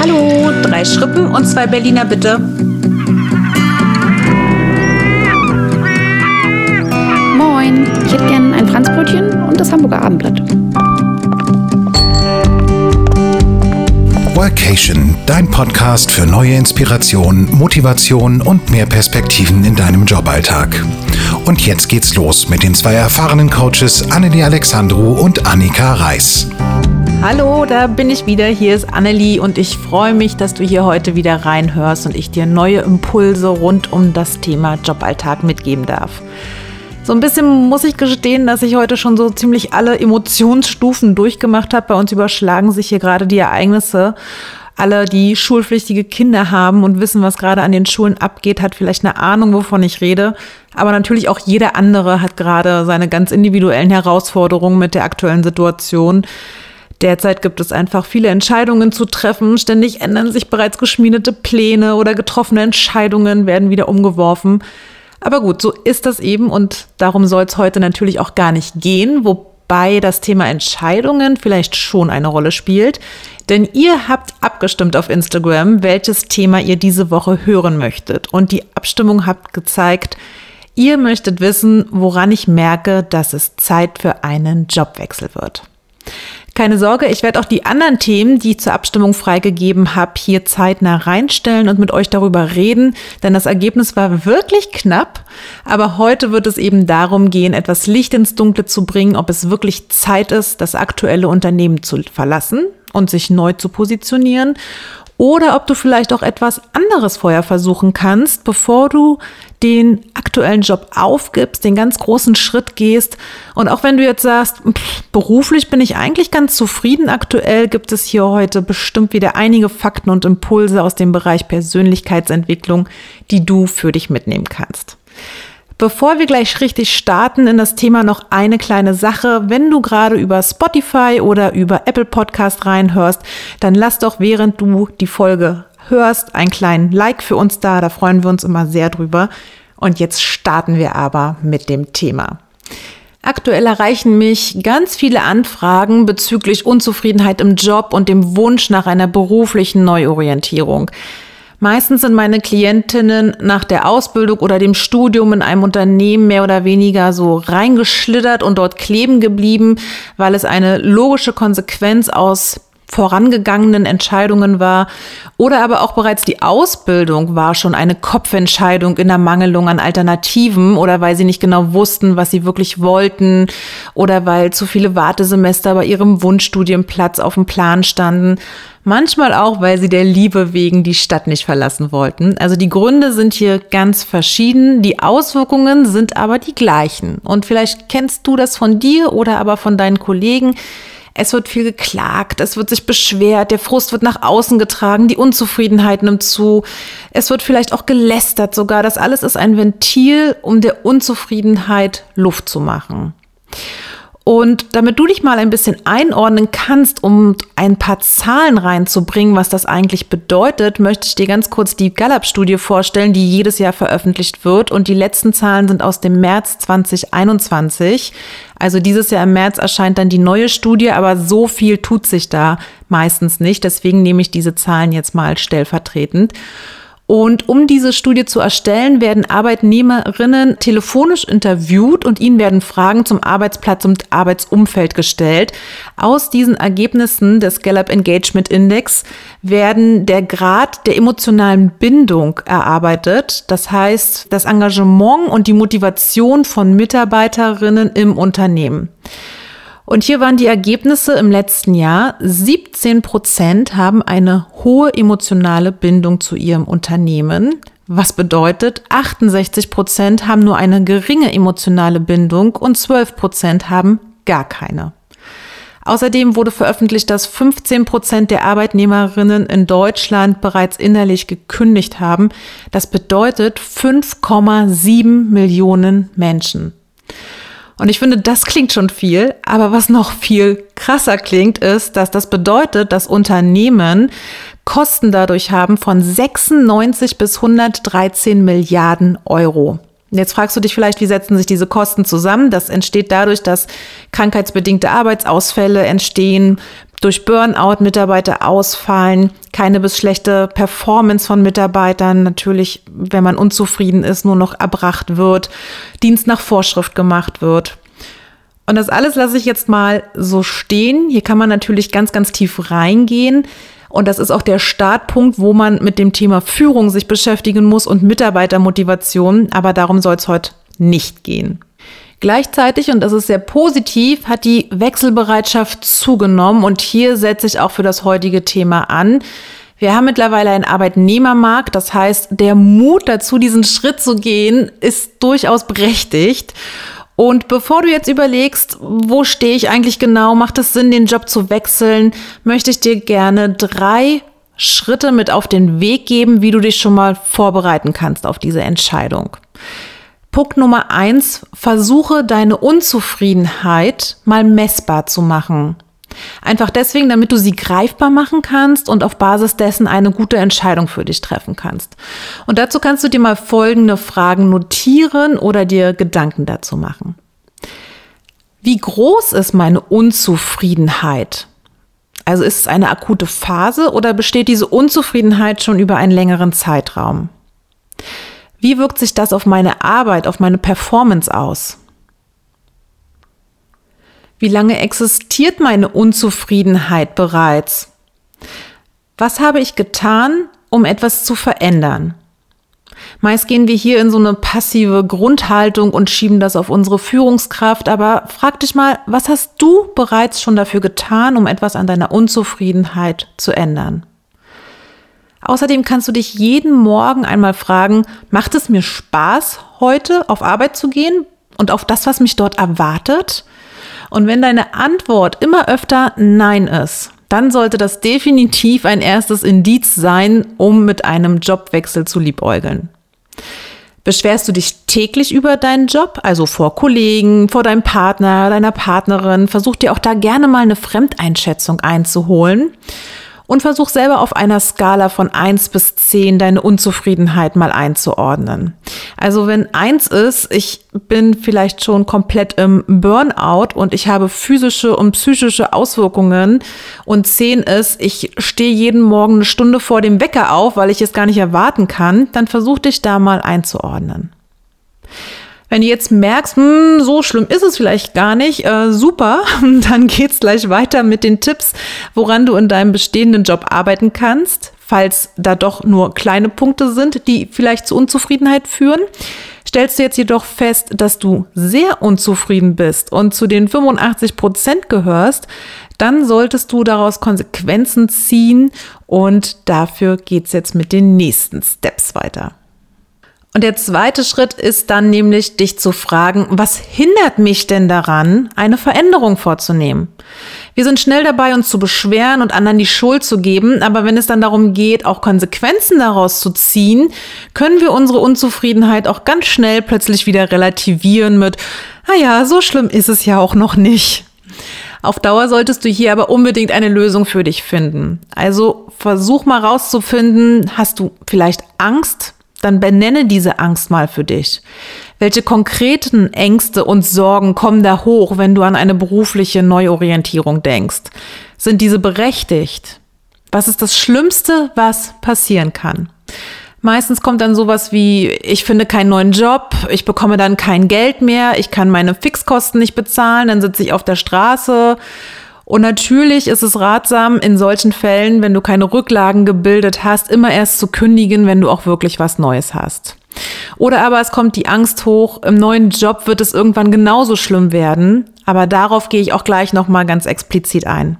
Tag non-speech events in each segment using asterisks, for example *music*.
Hallo, drei Schrippen und zwei Berliner bitte. Moin, ich hätte gern ein Franzbrötchen und das Hamburger Abendblatt. Workation, dein Podcast für neue Inspiration, Motivation und mehr Perspektiven in deinem Joballtag. Und jetzt geht's los mit den zwei erfahrenen Coaches Annelie Alexandru und Annika Reis. Hallo, da bin ich wieder. Hier ist Annelie und ich freue mich, dass du hier heute wieder reinhörst und ich dir neue Impulse rund um das Thema Joballtag mitgeben darf. So ein bisschen muss ich gestehen, dass ich heute schon so ziemlich alle Emotionsstufen durchgemacht habe. Bei uns überschlagen sich hier gerade die Ereignisse. Alle, die schulpflichtige Kinder haben und wissen, was gerade an den Schulen abgeht, hat vielleicht eine Ahnung, wovon ich rede. Aber natürlich auch jeder andere hat gerade seine ganz individuellen Herausforderungen mit der aktuellen Situation. Derzeit gibt es einfach viele Entscheidungen zu treffen. Ständig ändern sich bereits geschmiedete Pläne oder getroffene Entscheidungen werden wieder umgeworfen. Aber gut, so ist das eben und darum soll es heute natürlich auch gar nicht gehen, wobei das Thema Entscheidungen vielleicht schon eine Rolle spielt. Denn ihr habt abgestimmt auf Instagram, welches Thema ihr diese Woche hören möchtet. Und die Abstimmung habt gezeigt, ihr möchtet wissen, woran ich merke, dass es Zeit für einen Jobwechsel wird. Keine Sorge, ich werde auch die anderen Themen, die ich zur Abstimmung freigegeben habe, hier zeitnah reinstellen und mit euch darüber reden, denn das Ergebnis war wirklich knapp. Aber heute wird es eben darum gehen, etwas Licht ins Dunkle zu bringen, ob es wirklich Zeit ist, das aktuelle Unternehmen zu verlassen und sich neu zu positionieren oder ob du vielleicht auch etwas anderes vorher versuchen kannst, bevor du den aktuellen Job aufgibst, den ganz großen Schritt gehst. Und auch wenn du jetzt sagst, pff, beruflich bin ich eigentlich ganz zufrieden aktuell, gibt es hier heute bestimmt wieder einige Fakten und Impulse aus dem Bereich Persönlichkeitsentwicklung, die du für dich mitnehmen kannst. Bevor wir gleich richtig starten in das Thema noch eine kleine Sache. Wenn du gerade über Spotify oder über Apple Podcast reinhörst, dann lass doch während du die Folge hörst einen kleinen Like für uns da. Da freuen wir uns immer sehr drüber. Und jetzt starten wir aber mit dem Thema. Aktuell erreichen mich ganz viele Anfragen bezüglich Unzufriedenheit im Job und dem Wunsch nach einer beruflichen Neuorientierung. Meistens sind meine Klientinnen nach der Ausbildung oder dem Studium in einem Unternehmen mehr oder weniger so reingeschlittert und dort kleben geblieben, weil es eine logische Konsequenz aus vorangegangenen Entscheidungen war oder aber auch bereits die Ausbildung war schon eine Kopfentscheidung in der Mangelung an Alternativen oder weil sie nicht genau wussten, was sie wirklich wollten oder weil zu viele Wartesemester bei ihrem Wunschstudienplatz auf dem Plan standen. Manchmal auch, weil sie der Liebe wegen die Stadt nicht verlassen wollten. Also die Gründe sind hier ganz verschieden, die Auswirkungen sind aber die gleichen. Und vielleicht kennst du das von dir oder aber von deinen Kollegen. Es wird viel geklagt, es wird sich beschwert, der Frust wird nach außen getragen, die Unzufriedenheit nimmt zu. Es wird vielleicht auch gelästert sogar. Das alles ist ein Ventil, um der Unzufriedenheit Luft zu machen. Und damit du dich mal ein bisschen einordnen kannst, um ein paar Zahlen reinzubringen, was das eigentlich bedeutet, möchte ich dir ganz kurz die Gallup-Studie vorstellen, die jedes Jahr veröffentlicht wird. Und die letzten Zahlen sind aus dem März 2021. Also dieses Jahr im März erscheint dann die neue Studie, aber so viel tut sich da meistens nicht. Deswegen nehme ich diese Zahlen jetzt mal stellvertretend. Und um diese Studie zu erstellen, werden Arbeitnehmerinnen telefonisch interviewt und ihnen werden Fragen zum Arbeitsplatz und Arbeitsumfeld gestellt. Aus diesen Ergebnissen des Gallup Engagement Index werden der Grad der emotionalen Bindung erarbeitet. Das heißt, das Engagement und die Motivation von Mitarbeiterinnen im Unternehmen. Und hier waren die Ergebnisse im letzten Jahr. 17 Prozent haben eine hohe emotionale Bindung zu ihrem Unternehmen. Was bedeutet, 68 Prozent haben nur eine geringe emotionale Bindung und 12 Prozent haben gar keine. Außerdem wurde veröffentlicht, dass 15 Prozent der Arbeitnehmerinnen in Deutschland bereits innerlich gekündigt haben. Das bedeutet 5,7 Millionen Menschen. Und ich finde, das klingt schon viel, aber was noch viel krasser klingt, ist, dass das bedeutet, dass Unternehmen Kosten dadurch haben von 96 bis 113 Milliarden Euro. Jetzt fragst du dich vielleicht, wie setzen sich diese Kosten zusammen? Das entsteht dadurch, dass krankheitsbedingte Arbeitsausfälle entstehen, durch Burnout Mitarbeiter ausfallen, keine bis schlechte Performance von Mitarbeitern, natürlich, wenn man unzufrieden ist, nur noch erbracht wird, Dienst nach Vorschrift gemacht wird. Und das alles lasse ich jetzt mal so stehen. Hier kann man natürlich ganz, ganz tief reingehen. Und das ist auch der Startpunkt, wo man mit dem Thema Führung sich beschäftigen muss und Mitarbeitermotivation. Aber darum soll es heute nicht gehen. Gleichzeitig, und das ist sehr positiv, hat die Wechselbereitschaft zugenommen. Und hier setze ich auch für das heutige Thema an. Wir haben mittlerweile einen Arbeitnehmermarkt, das heißt, der Mut dazu, diesen Schritt zu gehen, ist durchaus berechtigt. Und bevor du jetzt überlegst, wo stehe ich eigentlich genau, macht es Sinn, den Job zu wechseln, möchte ich dir gerne drei Schritte mit auf den Weg geben, wie du dich schon mal vorbereiten kannst auf diese Entscheidung. Punkt Nummer eins, versuche deine Unzufriedenheit mal messbar zu machen. Einfach deswegen, damit du sie greifbar machen kannst und auf Basis dessen eine gute Entscheidung für dich treffen kannst. Und dazu kannst du dir mal folgende Fragen notieren oder dir Gedanken dazu machen. Wie groß ist meine Unzufriedenheit? Also ist es eine akute Phase oder besteht diese Unzufriedenheit schon über einen längeren Zeitraum? Wie wirkt sich das auf meine Arbeit, auf meine Performance aus? Wie lange existiert meine Unzufriedenheit bereits? Was habe ich getan, um etwas zu verändern? Meist gehen wir hier in so eine passive Grundhaltung und schieben das auf unsere Führungskraft. Aber frag dich mal, was hast du bereits schon dafür getan, um etwas an deiner Unzufriedenheit zu ändern? Außerdem kannst du dich jeden Morgen einmal fragen, macht es mir Spaß, heute auf Arbeit zu gehen und auf das, was mich dort erwartet? Und wenn deine Antwort immer öfter Nein ist, dann sollte das definitiv ein erstes Indiz sein, um mit einem Jobwechsel zu liebäugeln. Beschwerst du dich täglich über deinen Job, also vor Kollegen, vor deinem Partner, deiner Partnerin? Versuch dir auch da gerne mal eine Fremdeinschätzung einzuholen und versuch selber auf einer Skala von eins bis zehn deine Unzufriedenheit mal einzuordnen. Also wenn eins ist, ich bin vielleicht schon komplett im Burnout und ich habe physische und psychische Auswirkungen und zehn ist, ich stehe jeden Morgen eine Stunde vor dem Wecker auf, weil ich es gar nicht erwarten kann, dann versuch dich da mal einzuordnen. Wenn du jetzt merkst, hm, so schlimm ist es vielleicht gar nicht, äh, super, *laughs* dann geht's gleich weiter mit den Tipps, woran du in deinem bestehenden Job arbeiten kannst, falls da doch nur kleine Punkte sind, die vielleicht zu Unzufriedenheit führen. Stellst du jetzt jedoch fest, dass du sehr unzufrieden bist und zu den 85 Prozent gehörst, dann solltest du daraus Konsequenzen ziehen und dafür geht's jetzt mit den nächsten Steps weiter. Und der zweite Schritt ist dann nämlich, dich zu fragen, was hindert mich denn daran, eine Veränderung vorzunehmen? Wir sind schnell dabei, uns zu beschweren und anderen die Schuld zu geben, aber wenn es dann darum geht, auch Konsequenzen daraus zu ziehen, können wir unsere Unzufriedenheit auch ganz schnell plötzlich wieder relativieren mit, naja, so schlimm ist es ja auch noch nicht. Auf Dauer solltest du hier aber unbedingt eine Lösung für dich finden. Also versuch mal rauszufinden, hast du vielleicht Angst dann benenne diese Angst mal für dich. Welche konkreten Ängste und Sorgen kommen da hoch, wenn du an eine berufliche Neuorientierung denkst? Sind diese berechtigt? Was ist das Schlimmste, was passieren kann? Meistens kommt dann sowas wie, ich finde keinen neuen Job, ich bekomme dann kein Geld mehr, ich kann meine Fixkosten nicht bezahlen, dann sitze ich auf der Straße und natürlich ist es ratsam, in solchen Fällen, wenn du keine Rücklagen gebildet hast, immer erst zu kündigen, wenn du auch wirklich was Neues hast. Oder aber es kommt die Angst hoch, im neuen Job wird es irgendwann genauso schlimm werden, aber darauf gehe ich auch gleich nochmal ganz explizit ein.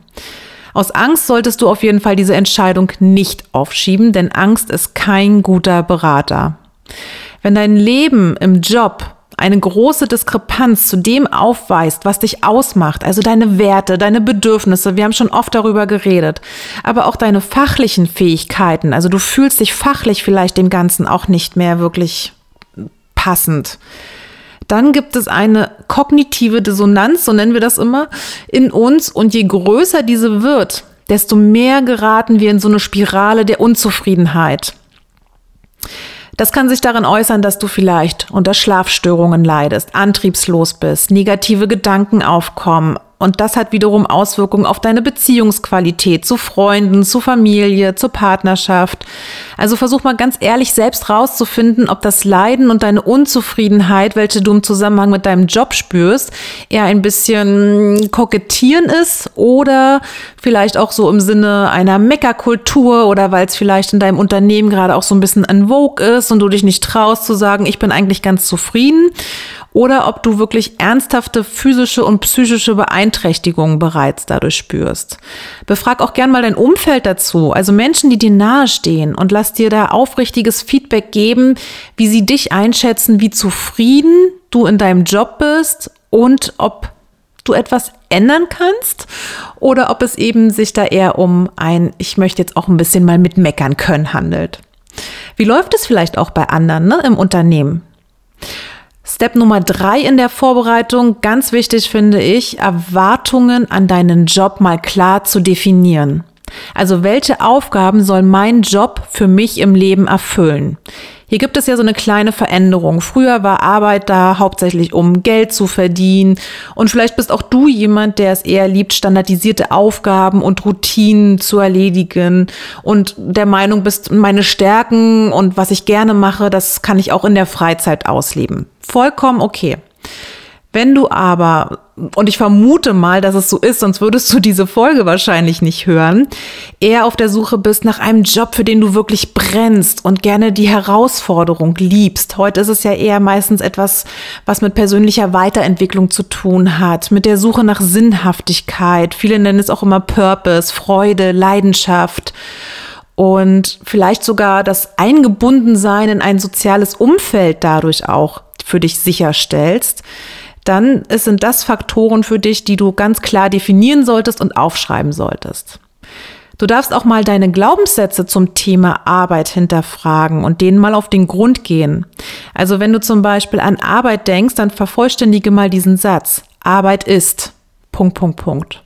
Aus Angst solltest du auf jeden Fall diese Entscheidung nicht aufschieben, denn Angst ist kein guter Berater. Wenn dein Leben im Job eine große Diskrepanz zu dem aufweist, was dich ausmacht, also deine Werte, deine Bedürfnisse, wir haben schon oft darüber geredet, aber auch deine fachlichen Fähigkeiten, also du fühlst dich fachlich vielleicht dem Ganzen auch nicht mehr wirklich passend. Dann gibt es eine kognitive Dissonanz, so nennen wir das immer, in uns. Und je größer diese wird, desto mehr geraten wir in so eine Spirale der Unzufriedenheit. Das kann sich darin äußern, dass du vielleicht unter Schlafstörungen leidest, antriebslos bist, negative Gedanken aufkommen, und das hat wiederum Auswirkungen auf deine Beziehungsqualität zu Freunden, zu Familie, zur Partnerschaft. Also versuch mal ganz ehrlich selbst rauszufinden, ob das Leiden und deine Unzufriedenheit, welche du im Zusammenhang mit deinem Job spürst, eher ein bisschen kokettieren ist oder vielleicht auch so im Sinne einer Meckerkultur oder weil es vielleicht in deinem Unternehmen gerade auch so ein bisschen en vogue ist und du dich nicht traust zu sagen, ich bin eigentlich ganz zufrieden oder ob du wirklich ernsthafte physische und psychische Beeinträchtigungen bereits dadurch spürst. Befrag auch gern mal dein Umfeld dazu, also Menschen, die dir nahestehen und lass dir da aufrichtiges Feedback geben, wie sie dich einschätzen, wie zufrieden du in deinem Job bist und ob du etwas ändern kannst oder ob es eben sich da eher um ein, ich möchte jetzt auch ein bisschen mal mit meckern können handelt. Wie läuft es vielleicht auch bei anderen ne, im Unternehmen? Step Nummer drei in der Vorbereitung, ganz wichtig finde ich, Erwartungen an deinen Job mal klar zu definieren. Also welche Aufgaben soll mein Job für mich im Leben erfüllen? Hier gibt es ja so eine kleine Veränderung. Früher war Arbeit da hauptsächlich, um Geld zu verdienen. Und vielleicht bist auch du jemand, der es eher liebt, standardisierte Aufgaben und Routinen zu erledigen und der Meinung bist, meine Stärken und was ich gerne mache, das kann ich auch in der Freizeit ausleben. Vollkommen okay. Wenn du aber, und ich vermute mal, dass es so ist, sonst würdest du diese Folge wahrscheinlich nicht hören, eher auf der Suche bist nach einem Job, für den du wirklich brennst und gerne die Herausforderung liebst. Heute ist es ja eher meistens etwas, was mit persönlicher Weiterentwicklung zu tun hat, mit der Suche nach Sinnhaftigkeit. Viele nennen es auch immer Purpose, Freude, Leidenschaft und vielleicht sogar das Eingebundensein in ein soziales Umfeld dadurch auch für dich sicherstellst dann sind das Faktoren für dich, die du ganz klar definieren solltest und aufschreiben solltest. Du darfst auch mal deine Glaubenssätze zum Thema Arbeit hinterfragen und denen mal auf den Grund gehen. Also wenn du zum Beispiel an Arbeit denkst, dann vervollständige mal diesen Satz. Arbeit ist. Punkt, Punkt, Punkt.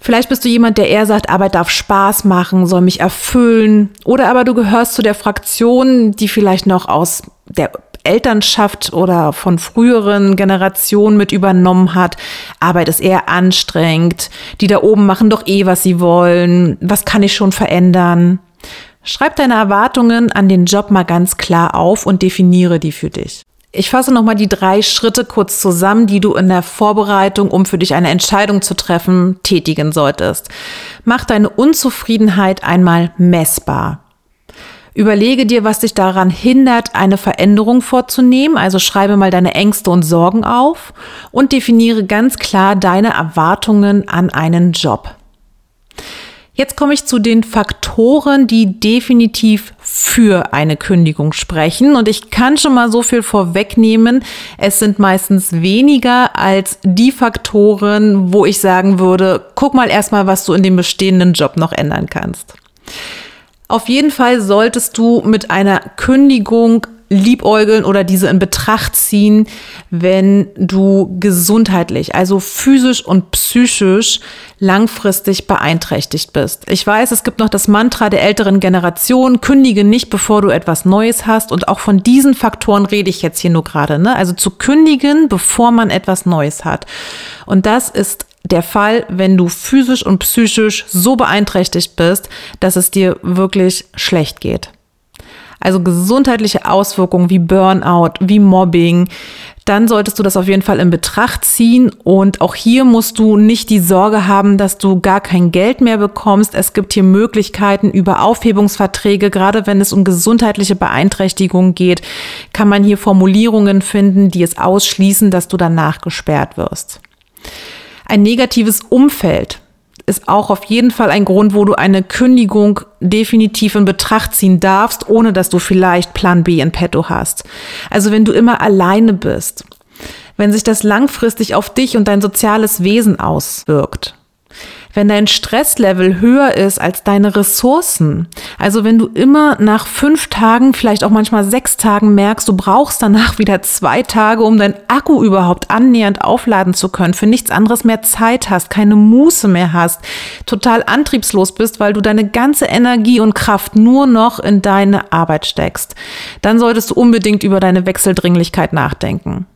Vielleicht bist du jemand, der eher sagt, Arbeit darf Spaß machen, soll mich erfüllen. Oder aber du gehörst zu der Fraktion, die vielleicht noch aus der Elternschaft oder von früheren Generationen mit übernommen hat. Arbeit ist eher anstrengend. Die da oben machen doch eh, was sie wollen. Was kann ich schon verändern? Schreib deine Erwartungen an den Job mal ganz klar auf und definiere die für dich. Ich fasse nochmal die drei Schritte kurz zusammen, die du in der Vorbereitung, um für dich eine Entscheidung zu treffen, tätigen solltest. Mach deine Unzufriedenheit einmal messbar. Überlege dir, was dich daran hindert, eine Veränderung vorzunehmen. Also schreibe mal deine Ängste und Sorgen auf und definiere ganz klar deine Erwartungen an einen Job. Jetzt komme ich zu den Faktoren, die definitiv für eine Kündigung sprechen. Und ich kann schon mal so viel vorwegnehmen. Es sind meistens weniger als die Faktoren, wo ich sagen würde, guck mal erstmal, was du in dem bestehenden Job noch ändern kannst. Auf jeden Fall solltest du mit einer Kündigung liebäugeln oder diese in Betracht ziehen, wenn du gesundheitlich, also physisch und psychisch langfristig beeinträchtigt bist. Ich weiß, es gibt noch das Mantra der älteren Generation, kündige nicht, bevor du etwas Neues hast. Und auch von diesen Faktoren rede ich jetzt hier nur gerade. Ne? Also zu kündigen, bevor man etwas Neues hat. Und das ist der Fall, wenn du physisch und psychisch so beeinträchtigt bist, dass es dir wirklich schlecht geht. Also gesundheitliche Auswirkungen wie Burnout, wie Mobbing, dann solltest du das auf jeden Fall in Betracht ziehen. Und auch hier musst du nicht die Sorge haben, dass du gar kein Geld mehr bekommst. Es gibt hier Möglichkeiten über Aufhebungsverträge. Gerade wenn es um gesundheitliche Beeinträchtigungen geht, kann man hier Formulierungen finden, die es ausschließen, dass du danach gesperrt wirst. Ein negatives Umfeld ist auch auf jeden Fall ein Grund, wo du eine Kündigung definitiv in Betracht ziehen darfst, ohne dass du vielleicht Plan B in petto hast. Also wenn du immer alleine bist, wenn sich das langfristig auf dich und dein soziales Wesen auswirkt, wenn dein Stresslevel höher ist als deine Ressourcen. Also wenn du immer nach fünf Tagen, vielleicht auch manchmal sechs Tagen merkst, du brauchst danach *laughs* wieder zwei Tage, um dein Akku überhaupt annähernd aufladen zu können, für nichts anderes mehr Zeit hast, keine Muße mehr hast, total antriebslos bist, weil du deine ganze Energie und Kraft nur noch in deine Arbeit steckst, dann solltest du unbedingt über deine Wechseldringlichkeit nachdenken.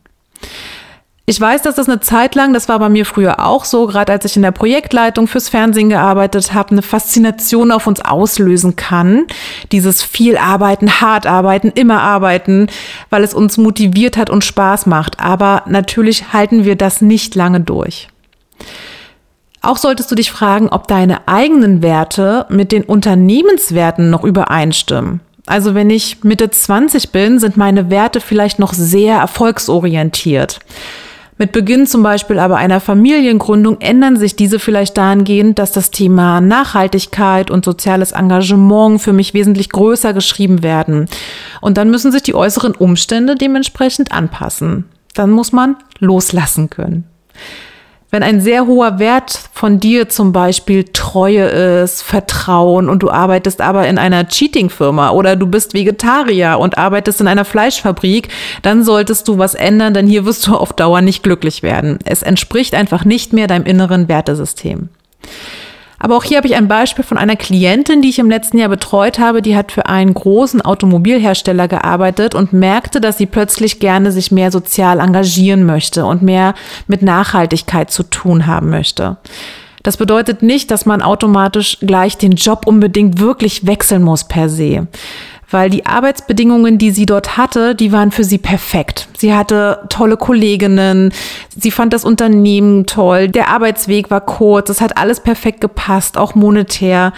Ich weiß, dass das eine Zeit lang, das war bei mir früher auch so, gerade als ich in der Projektleitung fürs Fernsehen gearbeitet habe, eine Faszination auf uns auslösen kann. Dieses viel arbeiten, hart arbeiten, immer arbeiten, weil es uns motiviert hat und Spaß macht. Aber natürlich halten wir das nicht lange durch. Auch solltest du dich fragen, ob deine eigenen Werte mit den Unternehmenswerten noch übereinstimmen. Also wenn ich Mitte 20 bin, sind meine Werte vielleicht noch sehr erfolgsorientiert. Mit Beginn zum Beispiel aber einer Familiengründung ändern sich diese vielleicht dahingehend, dass das Thema Nachhaltigkeit und soziales Engagement für mich wesentlich größer geschrieben werden. Und dann müssen sich die äußeren Umstände dementsprechend anpassen. Dann muss man loslassen können. Wenn ein sehr hoher Wert von dir zum Beispiel Treue ist, Vertrauen und du arbeitest aber in einer Cheating-Firma oder du bist Vegetarier und arbeitest in einer Fleischfabrik, dann solltest du was ändern, denn hier wirst du auf Dauer nicht glücklich werden. Es entspricht einfach nicht mehr deinem inneren Wertesystem. Aber auch hier habe ich ein Beispiel von einer Klientin, die ich im letzten Jahr betreut habe, die hat für einen großen Automobilhersteller gearbeitet und merkte, dass sie plötzlich gerne sich mehr sozial engagieren möchte und mehr mit Nachhaltigkeit zu tun haben möchte. Das bedeutet nicht, dass man automatisch gleich den Job unbedingt wirklich wechseln muss per se weil die Arbeitsbedingungen, die sie dort hatte, die waren für sie perfekt. Sie hatte tolle Kolleginnen, sie fand das Unternehmen toll, der Arbeitsweg war kurz, es hat alles perfekt gepasst, auch monetär.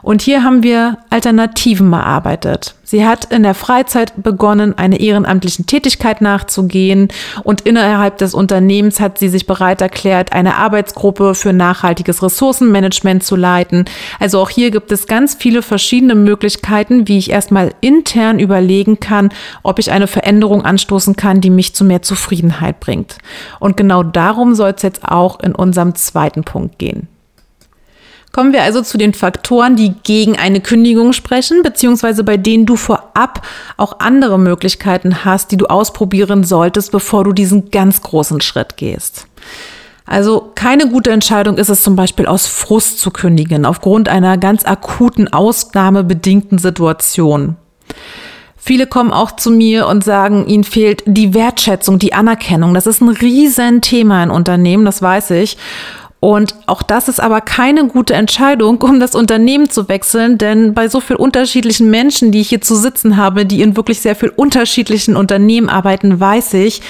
Und hier haben wir Alternativen erarbeitet. Sie hat in der Freizeit begonnen, eine ehrenamtlichen Tätigkeit nachzugehen und innerhalb des Unternehmens hat sie sich bereit erklärt, eine Arbeitsgruppe für nachhaltiges Ressourcenmanagement zu leiten. Also auch hier gibt es ganz viele verschiedene Möglichkeiten, wie ich erstmal intern überlegen kann, ob ich eine Veränderung anstoßen kann, die mich zu mehr Zufriedenheit bringt. Und genau darum soll es jetzt auch in unserem zweiten Punkt gehen. Kommen wir also zu den Faktoren, die gegen eine Kündigung sprechen, beziehungsweise bei denen du vorab auch andere Möglichkeiten hast, die du ausprobieren solltest, bevor du diesen ganz großen Schritt gehst. Also keine gute Entscheidung ist es zum Beispiel aus Frust zu kündigen, aufgrund einer ganz akuten ausnahmebedingten Situation. Viele kommen auch zu mir und sagen, ihnen fehlt die Wertschätzung, die Anerkennung. Das ist ein Riesenthema in Unternehmen, das weiß ich. Und auch das ist aber keine gute Entscheidung, um das Unternehmen zu wechseln, denn bei so vielen unterschiedlichen Menschen, die ich hier zu sitzen habe, die in wirklich sehr viel unterschiedlichen Unternehmen arbeiten, weiß ich,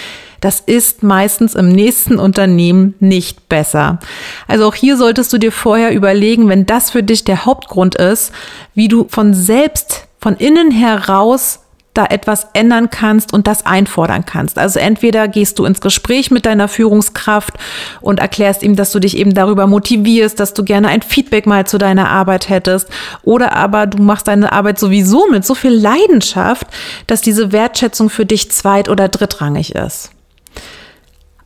das ist meistens im nächsten Unternehmen nicht besser. Also auch hier solltest du dir vorher überlegen, wenn das für dich der Hauptgrund ist, wie du von selbst, von innen heraus da etwas ändern kannst und das einfordern kannst. Also entweder gehst du ins Gespräch mit deiner Führungskraft und erklärst ihm, dass du dich eben darüber motivierst, dass du gerne ein Feedback mal zu deiner Arbeit hättest, oder aber du machst deine Arbeit sowieso mit so viel Leidenschaft, dass diese Wertschätzung für dich zweit- oder drittrangig ist.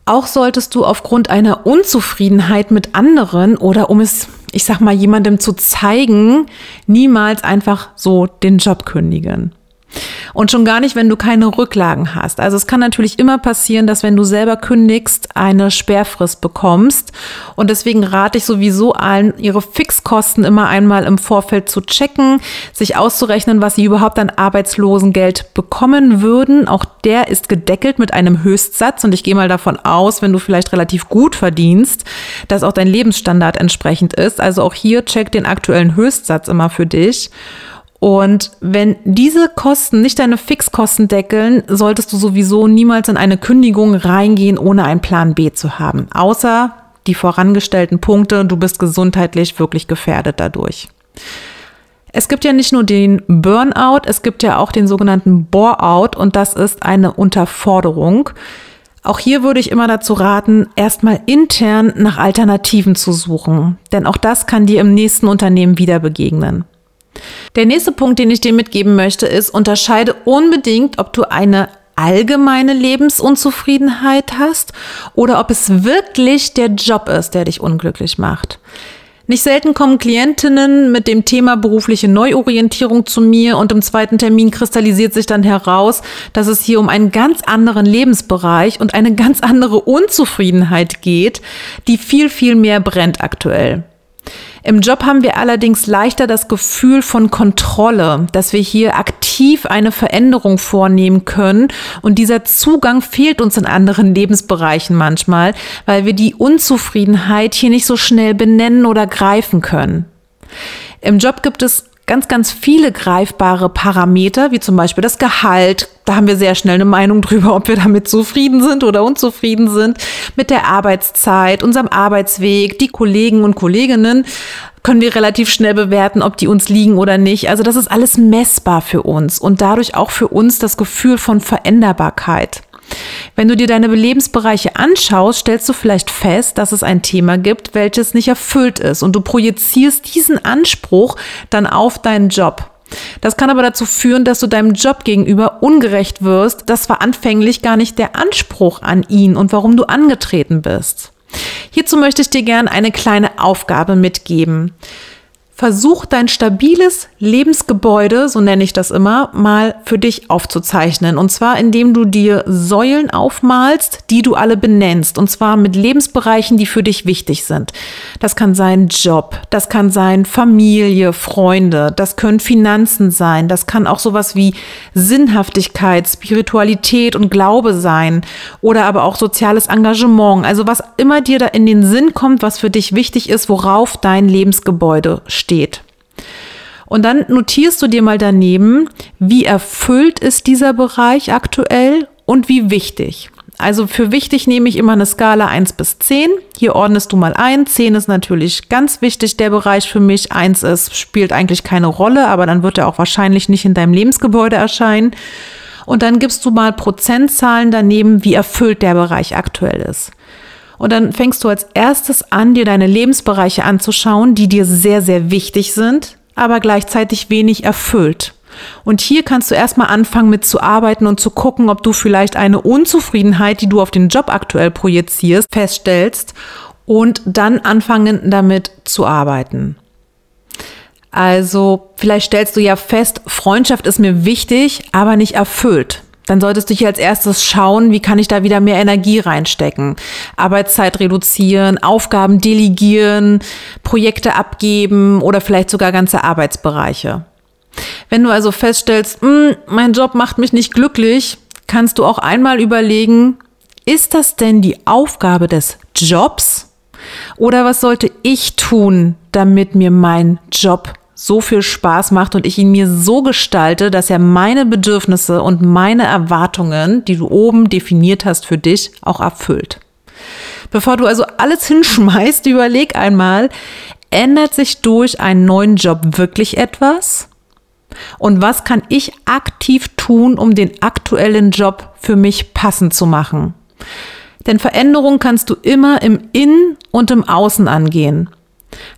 Auch solltest du aufgrund einer Unzufriedenheit mit anderen oder um es, ich sag mal, jemandem zu zeigen, niemals einfach so den Job kündigen. Und schon gar nicht, wenn du keine Rücklagen hast. Also es kann natürlich immer passieren, dass wenn du selber kündigst, eine Sperrfrist bekommst. Und deswegen rate ich sowieso allen, ihre Fixkosten immer einmal im Vorfeld zu checken, sich auszurechnen, was sie überhaupt an Arbeitslosengeld bekommen würden. Auch der ist gedeckelt mit einem Höchstsatz. Und ich gehe mal davon aus, wenn du vielleicht relativ gut verdienst, dass auch dein Lebensstandard entsprechend ist. Also auch hier check den aktuellen Höchstsatz immer für dich. Und wenn diese Kosten nicht deine Fixkosten deckeln, solltest du sowieso niemals in eine Kündigung reingehen, ohne einen Plan B zu haben. Außer die vorangestellten Punkte, du bist gesundheitlich wirklich gefährdet dadurch. Es gibt ja nicht nur den Burnout, es gibt ja auch den sogenannten Bore-out und das ist eine Unterforderung. Auch hier würde ich immer dazu raten, erstmal intern nach Alternativen zu suchen, denn auch das kann dir im nächsten Unternehmen wieder begegnen. Der nächste Punkt, den ich dir mitgeben möchte, ist, unterscheide unbedingt, ob du eine allgemeine Lebensunzufriedenheit hast oder ob es wirklich der Job ist, der dich unglücklich macht. Nicht selten kommen Klientinnen mit dem Thema berufliche Neuorientierung zu mir und im zweiten Termin kristallisiert sich dann heraus, dass es hier um einen ganz anderen Lebensbereich und eine ganz andere Unzufriedenheit geht, die viel, viel mehr brennt aktuell. Im Job haben wir allerdings leichter das Gefühl von Kontrolle, dass wir hier aktiv eine Veränderung vornehmen können. Und dieser Zugang fehlt uns in anderen Lebensbereichen manchmal, weil wir die Unzufriedenheit hier nicht so schnell benennen oder greifen können. Im Job gibt es ganz, ganz viele greifbare Parameter, wie zum Beispiel das Gehalt. Da haben wir sehr schnell eine Meinung drüber, ob wir damit zufrieden sind oder unzufrieden sind. Mit der Arbeitszeit, unserem Arbeitsweg, die Kollegen und Kolleginnen können wir relativ schnell bewerten, ob die uns liegen oder nicht. Also das ist alles messbar für uns und dadurch auch für uns das Gefühl von Veränderbarkeit. Wenn du dir deine Lebensbereiche anschaust, stellst du vielleicht fest, dass es ein Thema gibt, welches nicht erfüllt ist und du projizierst diesen Anspruch dann auf deinen Job. Das kann aber dazu führen, dass du deinem Job gegenüber ungerecht wirst. Das war anfänglich gar nicht der Anspruch an ihn und warum du angetreten bist. Hierzu möchte ich dir gerne eine kleine Aufgabe mitgeben. Versuch dein stabiles Lebensgebäude, so nenne ich das immer, mal für dich aufzuzeichnen. Und zwar indem du dir Säulen aufmalst, die du alle benennst. Und zwar mit Lebensbereichen, die für dich wichtig sind. Das kann sein Job, das kann sein Familie, Freunde, das können Finanzen sein, das kann auch sowas wie Sinnhaftigkeit, Spiritualität und Glaube sein. Oder aber auch soziales Engagement. Also was immer dir da in den Sinn kommt, was für dich wichtig ist, worauf dein Lebensgebäude steht. Und dann notierst du dir mal daneben, wie erfüllt ist dieser Bereich aktuell und wie wichtig. Also für wichtig nehme ich immer eine Skala 1 bis 10. Hier ordnest du mal ein. 10 ist natürlich ganz wichtig, der Bereich für mich. 1 ist, spielt eigentlich keine Rolle, aber dann wird er auch wahrscheinlich nicht in deinem Lebensgebäude erscheinen. Und dann gibst du mal Prozentzahlen daneben, wie erfüllt der Bereich aktuell ist. Und dann fängst du als erstes an, dir deine Lebensbereiche anzuschauen, die dir sehr, sehr wichtig sind, aber gleichzeitig wenig erfüllt. Und hier kannst du erstmal anfangen mit zu arbeiten und zu gucken, ob du vielleicht eine Unzufriedenheit, die du auf den Job aktuell projizierst, feststellst und dann anfangen damit zu arbeiten. Also vielleicht stellst du ja fest, Freundschaft ist mir wichtig, aber nicht erfüllt dann solltest du hier als erstes schauen, wie kann ich da wieder mehr Energie reinstecken. Arbeitszeit reduzieren, Aufgaben delegieren, Projekte abgeben oder vielleicht sogar ganze Arbeitsbereiche. Wenn du also feststellst, hm, mein Job macht mich nicht glücklich, kannst du auch einmal überlegen, ist das denn die Aufgabe des Jobs? Oder was sollte ich tun, damit mir mein Job so viel Spaß macht und ich ihn mir so gestalte, dass er meine Bedürfnisse und meine Erwartungen, die du oben definiert hast für dich, auch erfüllt. Bevor du also alles *laughs* hinschmeißt, überleg einmal, ändert sich durch einen neuen Job wirklich etwas? Und was kann ich aktiv tun, um den aktuellen Job für mich passend zu machen? Denn Veränderung kannst du immer im Innen und im Außen angehen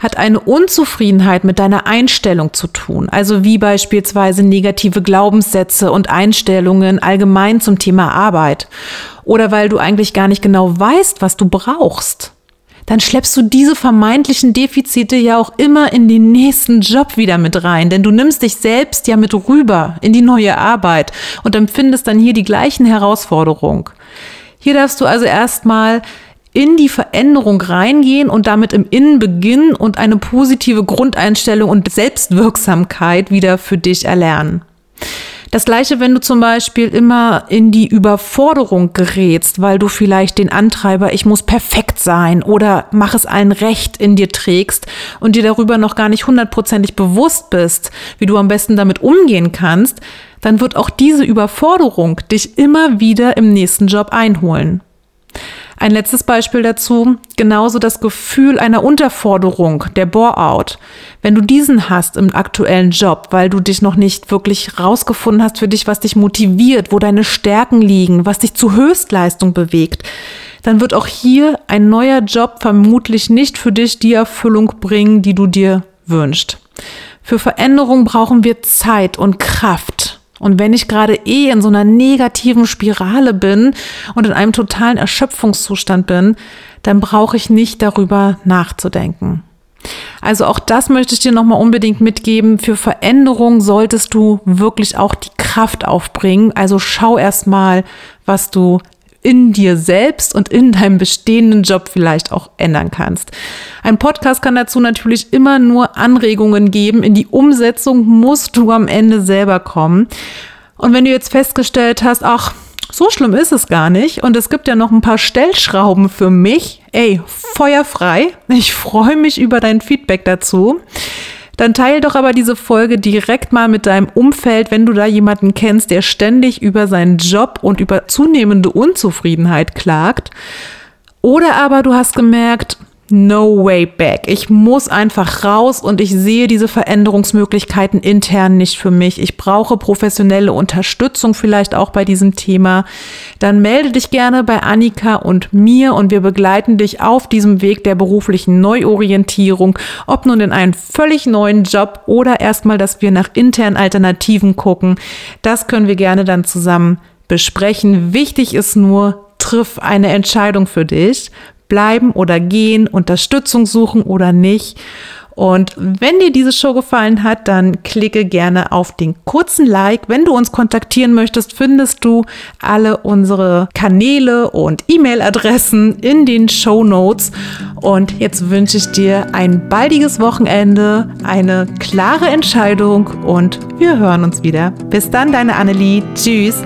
hat eine Unzufriedenheit mit deiner Einstellung zu tun, also wie beispielsweise negative Glaubenssätze und Einstellungen allgemein zum Thema Arbeit, oder weil du eigentlich gar nicht genau weißt, was du brauchst, dann schleppst du diese vermeintlichen Defizite ja auch immer in den nächsten Job wieder mit rein, denn du nimmst dich selbst ja mit rüber in die neue Arbeit und empfindest dann hier die gleichen Herausforderungen. Hier darfst du also erstmal in die Veränderung reingehen und damit im Innen beginnen und eine positive Grundeinstellung und Selbstwirksamkeit wieder für dich erlernen. Das gleiche, wenn du zum Beispiel immer in die Überforderung gerätst, weil du vielleicht den Antreiber, ich muss perfekt sein oder mach es allen recht in dir trägst und dir darüber noch gar nicht hundertprozentig bewusst bist, wie du am besten damit umgehen kannst, dann wird auch diese Überforderung dich immer wieder im nächsten Job einholen. Ein letztes Beispiel dazu, genauso das Gefühl einer Unterforderung, der Bore-out. Wenn du diesen hast im aktuellen Job, weil du dich noch nicht wirklich rausgefunden hast für dich, was dich motiviert, wo deine Stärken liegen, was dich zu Höchstleistung bewegt, dann wird auch hier ein neuer Job vermutlich nicht für dich die Erfüllung bringen, die du dir wünschst. Für Veränderung brauchen wir Zeit und Kraft. Und wenn ich gerade eh in so einer negativen Spirale bin und in einem totalen Erschöpfungszustand bin, dann brauche ich nicht darüber nachzudenken. Also auch das möchte ich dir nochmal unbedingt mitgeben. Für Veränderung solltest du wirklich auch die Kraft aufbringen. Also schau erstmal, was du in dir selbst und in deinem bestehenden Job vielleicht auch ändern kannst. Ein Podcast kann dazu natürlich immer nur Anregungen geben. In die Umsetzung musst du am Ende selber kommen. Und wenn du jetzt festgestellt hast, ach, so schlimm ist es gar nicht. Und es gibt ja noch ein paar Stellschrauben für mich. Ey, feuerfrei. Ich freue mich über dein Feedback dazu. Dann teile doch aber diese Folge direkt mal mit deinem Umfeld, wenn du da jemanden kennst, der ständig über seinen Job und über zunehmende Unzufriedenheit klagt. Oder aber du hast gemerkt, no way back. Ich muss einfach raus und ich sehe diese Veränderungsmöglichkeiten intern nicht für mich. Ich brauche professionelle Unterstützung vielleicht auch bei diesem Thema. Dann melde dich gerne bei Annika und mir und wir begleiten dich auf diesem Weg der beruflichen Neuorientierung, ob nun in einen völlig neuen Job oder erstmal, dass wir nach internen Alternativen gucken. Das können wir gerne dann zusammen besprechen. Wichtig ist nur, triff eine Entscheidung für dich bleiben oder gehen, Unterstützung suchen oder nicht. Und wenn dir diese Show gefallen hat, dann klicke gerne auf den kurzen Like. Wenn du uns kontaktieren möchtest, findest du alle unsere Kanäle und E-Mail-Adressen in den Show Notes. Und jetzt wünsche ich dir ein baldiges Wochenende, eine klare Entscheidung und wir hören uns wieder. Bis dann, deine Annelie. Tschüss.